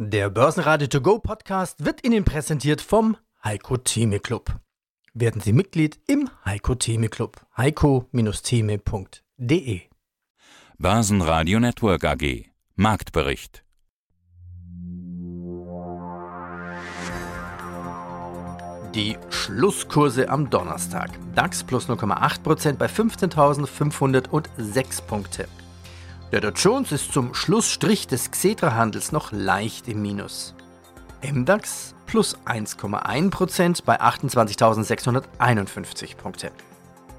Der Börsenradio To Go Podcast wird Ihnen präsentiert vom Heiko Theme Club. Werden Sie Mitglied im Heiko Theme Club. heiko-theme.de Börsenradio Network AG Marktbericht Die Schlusskurse am Donnerstag. DAX plus 0,8% bei 15.506 Punkte. Der Dow Jones ist zum Schlussstrich des Xetra-Handels noch leicht im Minus. MDAX plus 1,1% bei 28.651 Punkte.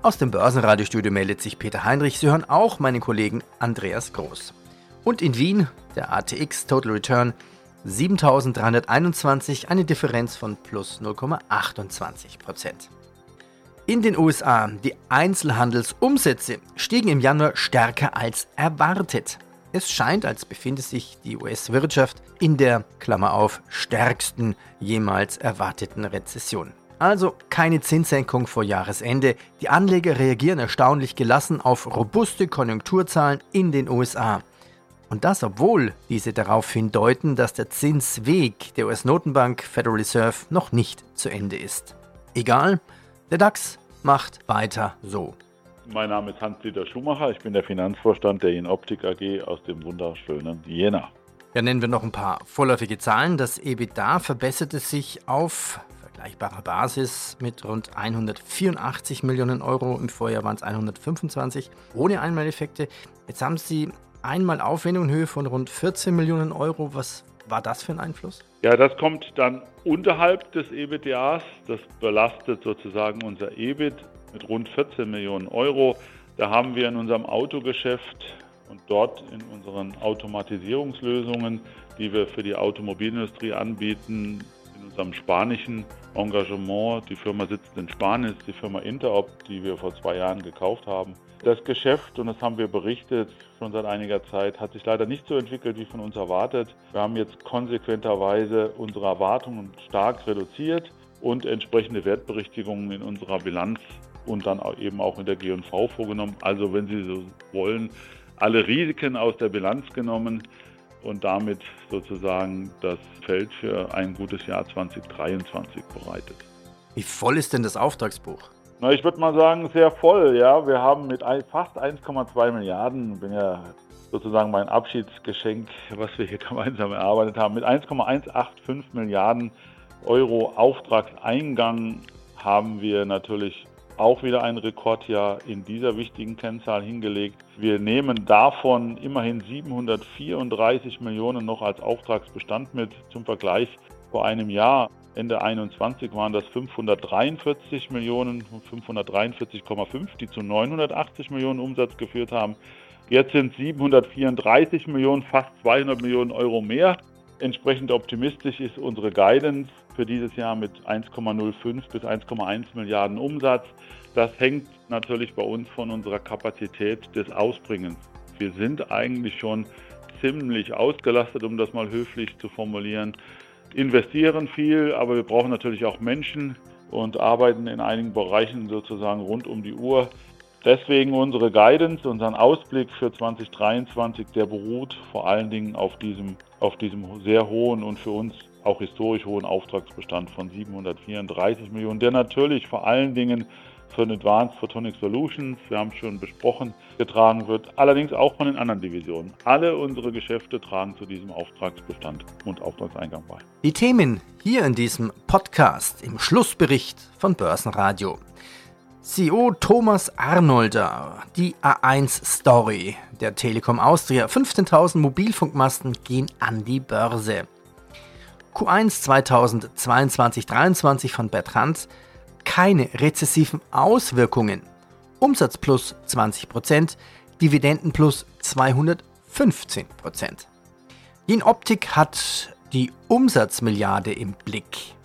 Aus dem Börsenradiostudio meldet sich Peter Heinrich. Sie hören auch meinen Kollegen Andreas Groß. Und in Wien der ATX Total Return 7321, eine Differenz von plus 0,28%. In den USA, die Einzelhandelsumsätze stiegen im Januar stärker als erwartet. Es scheint, als befinde sich die US-Wirtschaft in der, Klammer auf, stärksten jemals erwarteten Rezession. Also keine Zinssenkung vor Jahresende. Die Anleger reagieren erstaunlich gelassen auf robuste Konjunkturzahlen in den USA. Und das, obwohl diese darauf hindeuten, dass der Zinsweg der US-Notenbank Federal Reserve noch nicht zu Ende ist. Egal, der DAX macht weiter so. Mein Name ist Hans-Dieter Schumacher, ich bin der Finanzvorstand der Inoptik AG aus dem wunderschönen Jena. Ja, nennen wir noch ein paar vorläufige Zahlen. Das EBITDA verbesserte sich auf vergleichbarer Basis mit rund 184 Millionen Euro. Im Vorjahr waren es 125 ohne Einmaleffekte. Jetzt haben Sie einmal Aufwendung in Höhe von rund 14 Millionen Euro. Was war das für ein Einfluss? Ja, das kommt dann unterhalb des EBITDAs. Das belastet sozusagen unser EBIT mit rund 14 Millionen Euro. Da haben wir in unserem Autogeschäft und dort in unseren Automatisierungslösungen, die wir für die Automobilindustrie anbieten, in unserem spanischen Engagement, die Firma sitzt in Spanien, ist die Firma Interop, die wir vor zwei Jahren gekauft haben, das Geschäft, und das haben wir berichtet schon seit einiger Zeit, hat sich leider nicht so entwickelt wie von uns erwartet. Wir haben jetzt konsequenterweise unsere Erwartungen stark reduziert und entsprechende Wertberichtigungen in unserer Bilanz und dann eben auch in der G&V vorgenommen. Also wenn Sie so wollen, alle Risiken aus der Bilanz genommen und damit sozusagen das Feld für ein gutes Jahr 2023 bereitet. Wie voll ist denn das Auftragsbuch? Na, ich würde mal sagen, sehr voll. Ja, wir haben mit fast 1,2 Milliarden, bin ja sozusagen mein Abschiedsgeschenk, was wir hier gemeinsam erarbeitet haben, mit 1,185 Milliarden Euro Auftragseingang haben wir natürlich auch wieder ein Rekordjahr in dieser wichtigen Kennzahl hingelegt. Wir nehmen davon immerhin 734 Millionen noch als Auftragsbestand mit zum Vergleich vor einem Jahr Ende 21 waren das 543 Millionen, 543,5, die zu 980 Millionen Umsatz geführt haben. Jetzt sind 734 Millionen, fast 200 Millionen Euro mehr. Entsprechend optimistisch ist unsere Guidance für dieses Jahr mit 1,05 bis 1,1 Milliarden Umsatz. Das hängt natürlich bei uns von unserer Kapazität des Ausbringens. Wir sind eigentlich schon ziemlich ausgelastet, um das mal höflich zu formulieren investieren viel, aber wir brauchen natürlich auch Menschen und arbeiten in einigen Bereichen sozusagen rund um die Uhr. Deswegen unsere Guidance, unseren Ausblick für 2023, der beruht vor allen Dingen auf diesem, auf diesem sehr hohen und für uns auch historisch hohen Auftragsbestand von 734 Millionen, der natürlich vor allen Dingen von Advanced Photonic Solutions, wir haben es schon besprochen, getragen wird, allerdings auch von den anderen Divisionen. Alle unsere Geschäfte tragen zu diesem Auftragsbestand und Auftragseingang bei. Die Themen hier in diesem Podcast im Schlussbericht von Börsenradio. CEO Thomas Arnolder, die A1 Story der Telekom Austria. 15.000 Mobilfunkmasten gehen an die Börse. Q1 2022-23 von Bertrand keine rezessiven Auswirkungen. Umsatz plus 20%, Dividenden plus 215%. Die Optik hat die Umsatzmilliarde im Blick.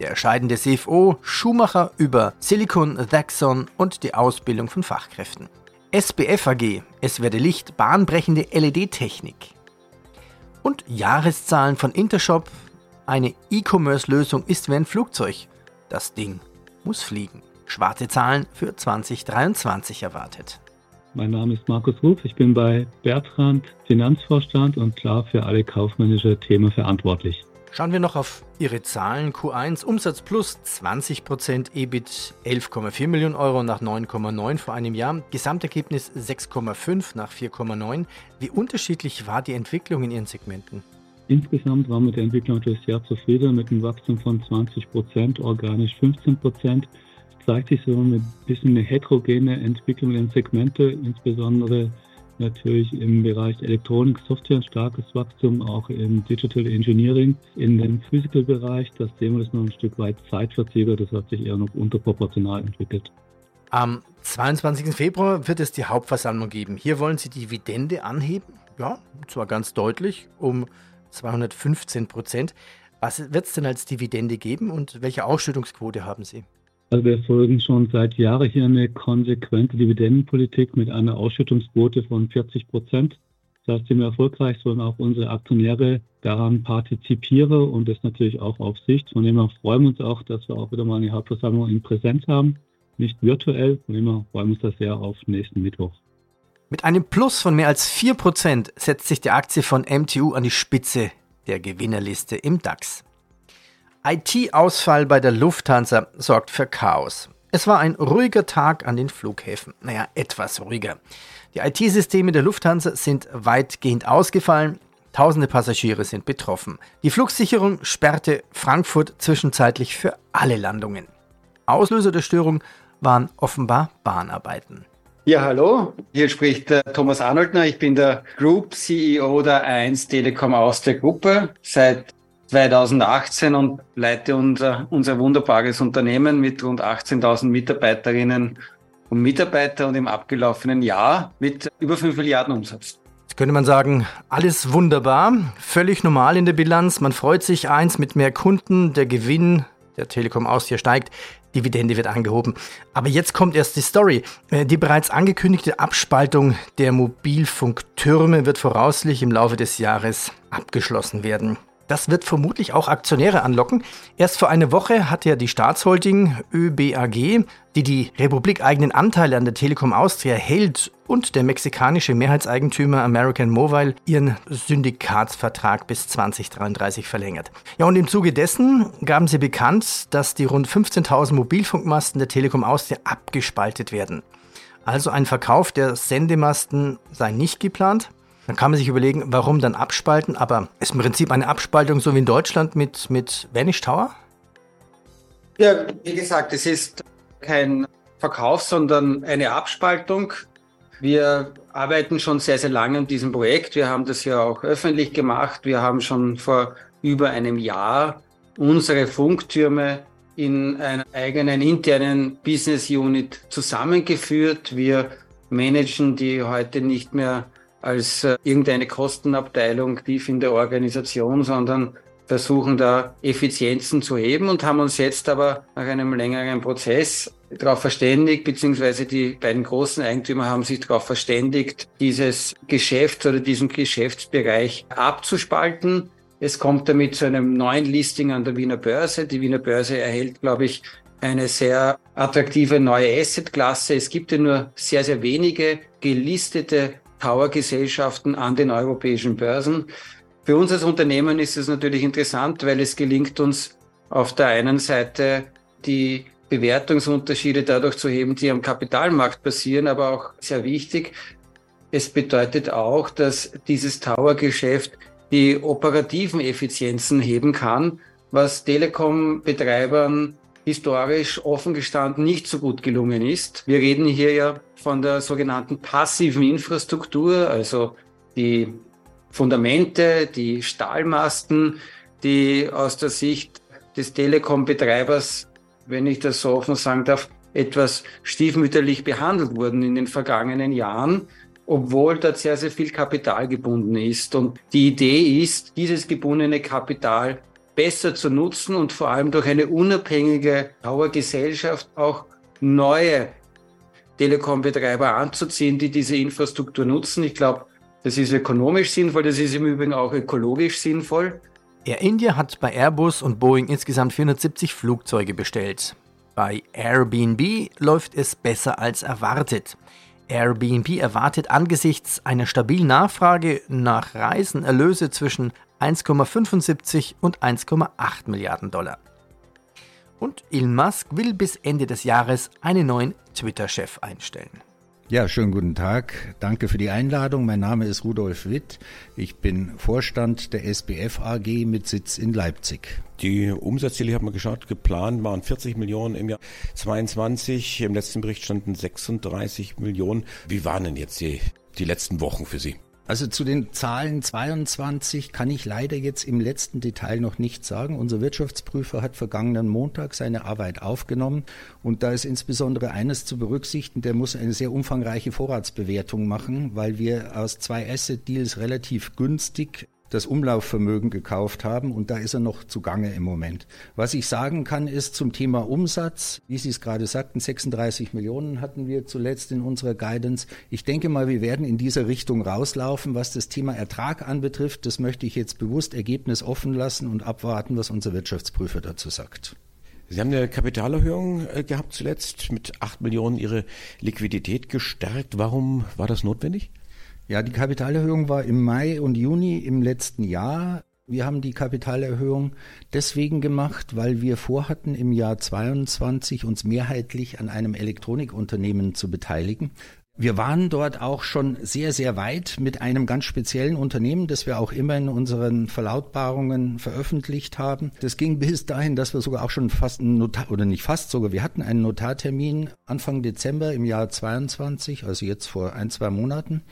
Der scheidende CFO Schumacher über Silicon Thaxon und die Ausbildung von Fachkräften. SBF AG, es werde Licht, bahnbrechende LED-Technik. Und Jahreszahlen von Intershop, eine E-Commerce-Lösung ist wie ein Flugzeug. Das Ding muss fliegen. Schwarze Zahlen für 2023 erwartet. Mein Name ist Markus Ruf. Ich bin bei Bertrand Finanzvorstand und klar für alle kaufmännische Themen verantwortlich. Schauen wir noch auf Ihre Zahlen. Q1 Umsatz plus 20% EBIT 11,4 Millionen Euro nach 9,9 vor einem Jahr. Gesamtergebnis 6,5 nach 4,9. Wie unterschiedlich war die Entwicklung in Ihren Segmenten? Insgesamt waren wir mit der Entwicklung natürlich sehr zufrieden mit einem Wachstum von 20% organisch 15 Es zeigt sich so ein bisschen eine heterogene Entwicklung in den Segmenten, insbesondere natürlich im Bereich Elektronik, Software starkes Wachstum, auch im Digital Engineering. In dem Physical-Bereich, das wir das noch ein Stück weit zeitverzögert, das hat sich eher noch unterproportional entwickelt. Am 22. Februar wird es die Hauptversammlung geben. Hier wollen Sie die Dividende anheben, ja, zwar ganz deutlich, um 215 Prozent. Was wird es denn als Dividende geben und welche Ausschüttungsquote haben Sie? Also wir folgen schon seit Jahren hier eine konsequente Dividendenpolitik mit einer Ausschüttungsquote von 40 Prozent. Das heißt, sind wir erfolgreich, sollen auch unsere Aktionäre daran partizipieren und das natürlich auch auf Sicht. Von dem her freuen wir uns auch, dass wir auch wieder mal eine Hauptversammlung in Präsenz haben, nicht virtuell. Von dem her freuen wir uns da sehr auf nächsten Mittwoch. Mit einem Plus von mehr als 4% setzt sich die Aktie von MTU an die Spitze der Gewinnerliste im DAX. IT-Ausfall bei der Lufthansa sorgt für Chaos. Es war ein ruhiger Tag an den Flughäfen. Naja, etwas ruhiger. Die IT-Systeme der Lufthansa sind weitgehend ausgefallen. Tausende Passagiere sind betroffen. Die Flugsicherung sperrte Frankfurt zwischenzeitlich für alle Landungen. Auslöser der Störung waren offenbar Bahnarbeiten. Ja, hallo, hier spricht äh, Thomas Arnoldner. Ich bin der Group CEO der 1 Telekom aus der Gruppe seit 2018 und leite unser, unser wunderbares Unternehmen mit rund 18.000 Mitarbeiterinnen und Mitarbeitern und im abgelaufenen Jahr mit über 5 Milliarden Umsatz. Jetzt könnte man sagen, alles wunderbar, völlig normal in der Bilanz. Man freut sich eins mit mehr Kunden, der Gewinn der Telekom Austria steigt, Dividende wird angehoben. Aber jetzt kommt erst die Story. Äh, die bereits angekündigte Abspaltung der Mobilfunktürme wird voraussichtlich im Laufe des Jahres abgeschlossen werden. Das wird vermutlich auch Aktionäre anlocken. Erst vor einer Woche hat ja die Staatsholding ÖBAG, die die republikeigenen Anteile an der Telekom Austria hält, und der mexikanische Mehrheitseigentümer American Mobile ihren Syndikatsvertrag bis 2033 verlängert. Ja, und im Zuge dessen gaben sie bekannt, dass die rund 15.000 Mobilfunkmasten der Telekom Austria abgespaltet werden. Also ein Verkauf der Sendemasten sei nicht geplant. Dann kann man sich überlegen, warum dann abspalten, aber ist im Prinzip eine Abspaltung so wie in Deutschland mit, mit Vanish Tower? Ja, wie gesagt, es ist kein Verkauf, sondern eine Abspaltung. Wir arbeiten schon sehr, sehr lange an diesem Projekt. Wir haben das ja auch öffentlich gemacht. Wir haben schon vor über einem Jahr unsere Funktürme in einer eigenen internen Business Unit zusammengeführt. Wir managen die heute nicht mehr als äh, irgendeine Kostenabteilung tief in der Organisation, sondern versuchen da Effizienzen zu heben und haben uns jetzt aber nach einem längeren Prozess darauf verständigt, beziehungsweise die beiden großen Eigentümer haben sich darauf verständigt, dieses Geschäft oder diesen Geschäftsbereich abzuspalten. Es kommt damit zu einem neuen Listing an der Wiener Börse. Die Wiener Börse erhält, glaube ich, eine sehr attraktive neue Assetklasse. Es gibt ja nur sehr, sehr wenige gelistete Tower-Gesellschaften an den europäischen Börsen. Für uns als Unternehmen ist es natürlich interessant, weil es gelingt uns auf der einen Seite die Bewertungsunterschiede dadurch zu heben, die am Kapitalmarkt passieren, aber auch sehr wichtig. Es bedeutet auch, dass dieses Tower-Geschäft die operativen Effizienzen heben kann, was Telekom-Betreibern historisch offen gestanden nicht so gut gelungen ist. Wir reden hier ja von der sogenannten passiven Infrastruktur, also die Fundamente, die Stahlmasten, die aus der Sicht des Telekom-Betreibers, wenn ich das so offen sagen darf, etwas stiefmütterlich behandelt wurden in den vergangenen Jahren, obwohl dort sehr, sehr viel Kapital gebunden ist. Und die Idee ist, dieses gebundene Kapital besser zu nutzen und vor allem durch eine unabhängige Tower-Gesellschaft auch neue Telekom-Betreiber anzuziehen, die diese Infrastruktur nutzen. Ich glaube, das ist ökonomisch sinnvoll, das ist im Übrigen auch ökologisch sinnvoll. Air India hat bei Airbus und Boeing insgesamt 470 Flugzeuge bestellt. Bei Airbnb läuft es besser als erwartet. Airbnb erwartet angesichts einer stabilen Nachfrage nach Reisen Erlöse zwischen 1,75 und 1,8 Milliarden Dollar. Und Elon Musk will bis Ende des Jahres einen neuen Twitter-Chef einstellen. Ja, schönen guten Tag. Danke für die Einladung. Mein Name ist Rudolf Witt. Ich bin Vorstand der SBF AG mit Sitz in Leipzig. Die Umsatzziele, ich habe mal geschaut, geplant waren 40 Millionen im Jahr 22. Im letzten Bericht standen 36 Millionen. Wie waren denn jetzt die, die letzten Wochen für Sie? Also zu den Zahlen 22 kann ich leider jetzt im letzten Detail noch nichts sagen. Unser Wirtschaftsprüfer hat vergangenen Montag seine Arbeit aufgenommen und da ist insbesondere eines zu berücksichtigen, der muss eine sehr umfangreiche Vorratsbewertung machen, weil wir aus zwei Asset-Deals relativ günstig das Umlaufvermögen gekauft haben und da ist er noch zugange im Moment. Was ich sagen kann, ist zum Thema Umsatz, wie Sie es gerade sagten, 36 Millionen hatten wir zuletzt in unserer Guidance. Ich denke mal, wir werden in dieser Richtung rauslaufen. Was das Thema Ertrag anbetrifft, das möchte ich jetzt bewusst Ergebnis offen lassen und abwarten, was unser Wirtschaftsprüfer dazu sagt. Sie haben eine Kapitalerhöhung äh, gehabt zuletzt, mit 8 Millionen Ihre Liquidität gestärkt. Warum war das notwendig? Ja, die Kapitalerhöhung war im Mai und Juni im letzten Jahr. Wir haben die Kapitalerhöhung deswegen gemacht, weil wir vorhatten, im Jahr 22 uns mehrheitlich an einem Elektronikunternehmen zu beteiligen. Wir waren dort auch schon sehr, sehr weit mit einem ganz speziellen Unternehmen, das wir auch immer in unseren Verlautbarungen veröffentlicht haben. Das ging bis dahin, dass wir sogar auch schon fast einen Notar, oder nicht fast sogar, wir hatten einen Notartermin Anfang Dezember im Jahr 22, also jetzt vor ein, zwei Monaten.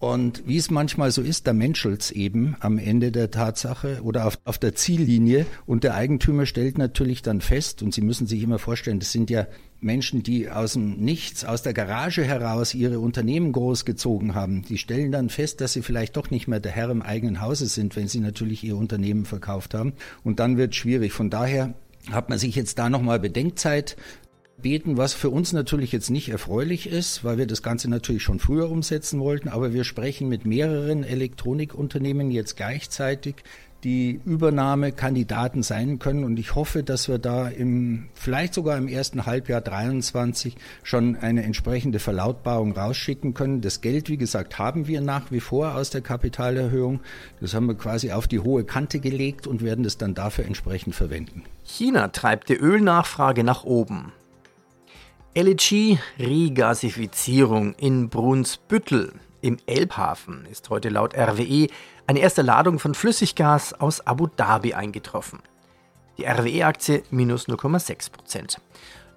Und wie es manchmal so ist, da menschelt's eben am Ende der Tatsache oder auf, auf der Ziellinie. Und der Eigentümer stellt natürlich dann fest, und Sie müssen sich immer vorstellen, das sind ja Menschen, die aus dem Nichts, aus der Garage heraus ihre Unternehmen großgezogen haben. Die stellen dann fest, dass sie vielleicht doch nicht mehr der Herr im eigenen Hause sind, wenn sie natürlich ihr Unternehmen verkauft haben. Und dann wird schwierig. Von daher hat man sich jetzt da nochmal Bedenkzeit beten, was für uns natürlich jetzt nicht erfreulich ist, weil wir das Ganze natürlich schon früher umsetzen wollten, aber wir sprechen mit mehreren Elektronikunternehmen jetzt gleichzeitig, die Übernahmekandidaten sein können. Und ich hoffe, dass wir da im, vielleicht sogar im ersten Halbjahr 23 schon eine entsprechende Verlautbarung rausschicken können. Das Geld, wie gesagt, haben wir nach wie vor aus der Kapitalerhöhung. Das haben wir quasi auf die hohe Kante gelegt und werden das dann dafür entsprechend verwenden. China treibt die Ölnachfrage nach oben. LNG-Regasifizierung in Brunsbüttel im Elbhafen ist heute laut RWE eine erste Ladung von Flüssiggas aus Abu Dhabi eingetroffen. Die RWE-Aktie minus 0,6 Prozent.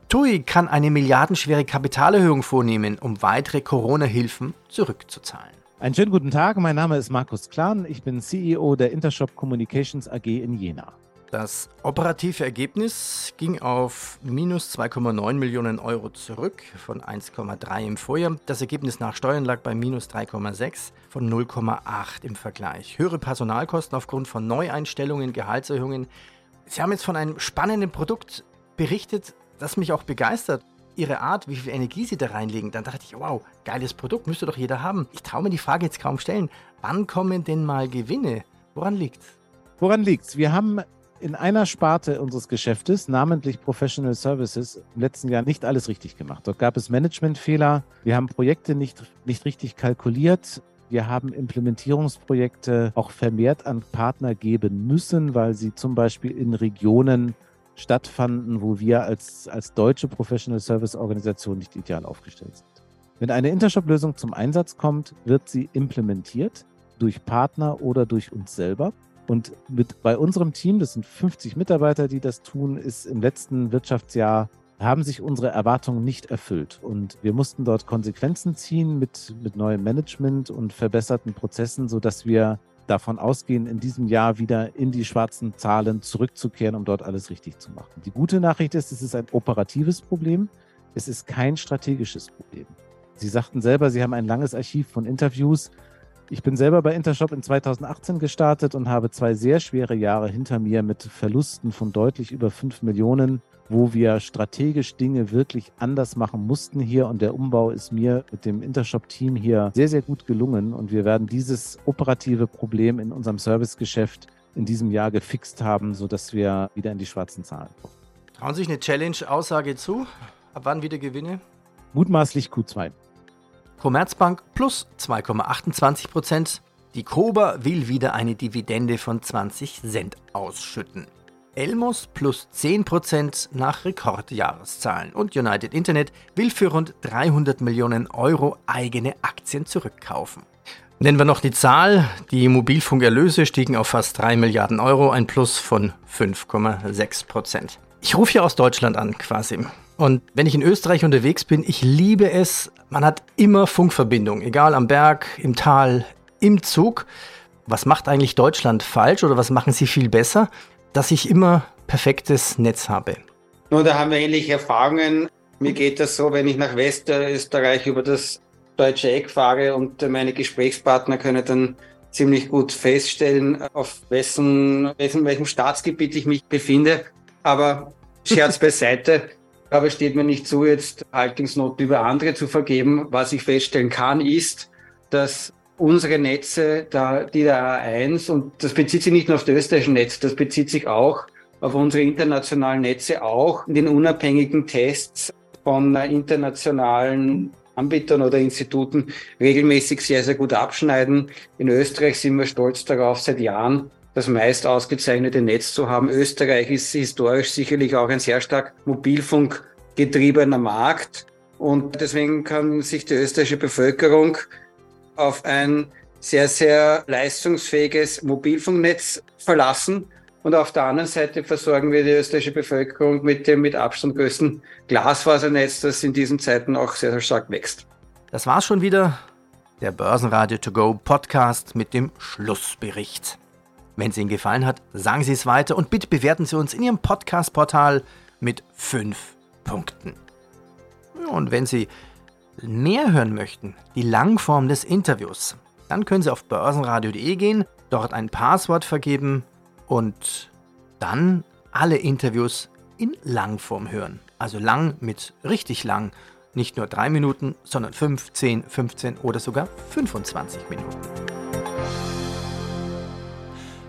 TUI kann eine milliardenschwere Kapitalerhöhung vornehmen, um weitere Corona-Hilfen zurückzuzahlen. Einen schönen guten Tag, mein Name ist Markus Klan, ich bin CEO der Intershop Communications AG in Jena. Das operative Ergebnis ging auf minus 2,9 Millionen Euro zurück von 1,3 im Vorjahr. Das Ergebnis nach Steuern lag bei minus 3,6 von 0,8 im Vergleich. Höhere Personalkosten aufgrund von Neueinstellungen, Gehaltserhöhungen. Sie haben jetzt von einem spannenden Produkt berichtet, das mich auch begeistert. Ihre Art, wie viel Energie Sie da reinlegen, dann dachte ich, wow, geiles Produkt, müsste doch jeder haben. Ich traue mir die Frage jetzt kaum stellen. Wann kommen denn mal Gewinne? Woran liegt's? Woran liegt's? Wir haben in einer Sparte unseres Geschäftes, namentlich Professional Services, im letzten Jahr nicht alles richtig gemacht. Dort gab es Managementfehler. Wir haben Projekte nicht, nicht richtig kalkuliert. Wir haben Implementierungsprojekte auch vermehrt an Partner geben müssen, weil sie zum Beispiel in Regionen stattfanden, wo wir als, als deutsche Professional Service Organisation nicht ideal aufgestellt sind. Wenn eine Intershop-Lösung zum Einsatz kommt, wird sie implementiert durch Partner oder durch uns selber. Und mit, bei unserem Team, das sind 50 Mitarbeiter, die das tun, ist im letzten Wirtschaftsjahr haben sich unsere Erwartungen nicht erfüllt. Und wir mussten dort Konsequenzen ziehen mit, mit neuem Management und verbesserten Prozessen, sodass wir davon ausgehen, in diesem Jahr wieder in die schwarzen Zahlen zurückzukehren, um dort alles richtig zu machen. Die gute Nachricht ist, es ist ein operatives Problem. Es ist kein strategisches Problem. Sie sagten selber, Sie haben ein langes Archiv von Interviews. Ich bin selber bei Intershop in 2018 gestartet und habe zwei sehr schwere Jahre hinter mir mit Verlusten von deutlich über 5 Millionen, wo wir strategisch Dinge wirklich anders machen mussten hier. Und der Umbau ist mir mit dem Intershop-Team hier sehr, sehr gut gelungen. Und wir werden dieses operative Problem in unserem Servicegeschäft in diesem Jahr gefixt haben, sodass wir wieder in die schwarzen Zahlen kommen. Trauen sich eine Challenge-Aussage zu? Ab wann wieder Gewinne? Mutmaßlich Q2. Commerzbank plus 2,28 Prozent. Die Koba will wieder eine Dividende von 20 Cent ausschütten. Elmos plus 10% nach Rekordjahreszahlen und United Internet will für rund 300 Millionen Euro eigene Aktien zurückkaufen. Nennen wir noch die Zahl. Die Mobilfunkerlöse stiegen auf fast 3 Milliarden Euro, ein Plus von 5,6 Prozent. Ich rufe hier aus Deutschland an, quasi. Und wenn ich in Österreich unterwegs bin, ich liebe es, man hat immer Funkverbindung, egal am Berg, im Tal, im Zug. Was macht eigentlich Deutschland falsch oder was machen sie viel besser? dass ich immer perfektes Netz habe. Nun, da haben wir ähnliche Erfahrungen. Mir geht das so, wenn ich nach Westösterreich über das deutsche Eck fahre und meine Gesprächspartner können dann ziemlich gut feststellen, auf wessen, wessen, welchem Staatsgebiet ich mich befinde. Aber Scherz beiseite. Aber es steht mir nicht zu, jetzt Haltungsnoten über andere zu vergeben. Was ich feststellen kann, ist, dass unsere Netze, da, die der A1, und das bezieht sich nicht nur auf das österreichische Netz, das bezieht sich auch auf unsere internationalen Netze, auch in den unabhängigen Tests von internationalen Anbietern oder Instituten regelmäßig sehr, sehr gut abschneiden. In Österreich sind wir stolz darauf, seit Jahren das meist ausgezeichnete Netz zu haben. Österreich ist historisch sicherlich auch ein sehr stark mobilfunkgetriebener Markt. Und deswegen kann sich die österreichische Bevölkerung auf ein sehr, sehr leistungsfähiges Mobilfunknetz verlassen. Und auf der anderen Seite versorgen wir die österreichische Bevölkerung mit dem mit Abstand größten Glasfasernetz, das in diesen Zeiten auch sehr, sehr stark wächst. Das war's schon wieder. Der Börsenradio To Go Podcast mit dem Schlussbericht. Wenn es Ihnen gefallen hat, sagen Sie es weiter und bitte bewerten Sie uns in Ihrem Podcast-Portal mit fünf Punkten. Und wenn Sie mehr hören möchten, die Langform des Interviews, dann können Sie auf börsenradio.de gehen, dort ein Passwort vergeben und dann alle Interviews in Langform hören. Also lang mit richtig lang. Nicht nur drei Minuten, sondern 5, 10, 15 oder sogar 25 Minuten.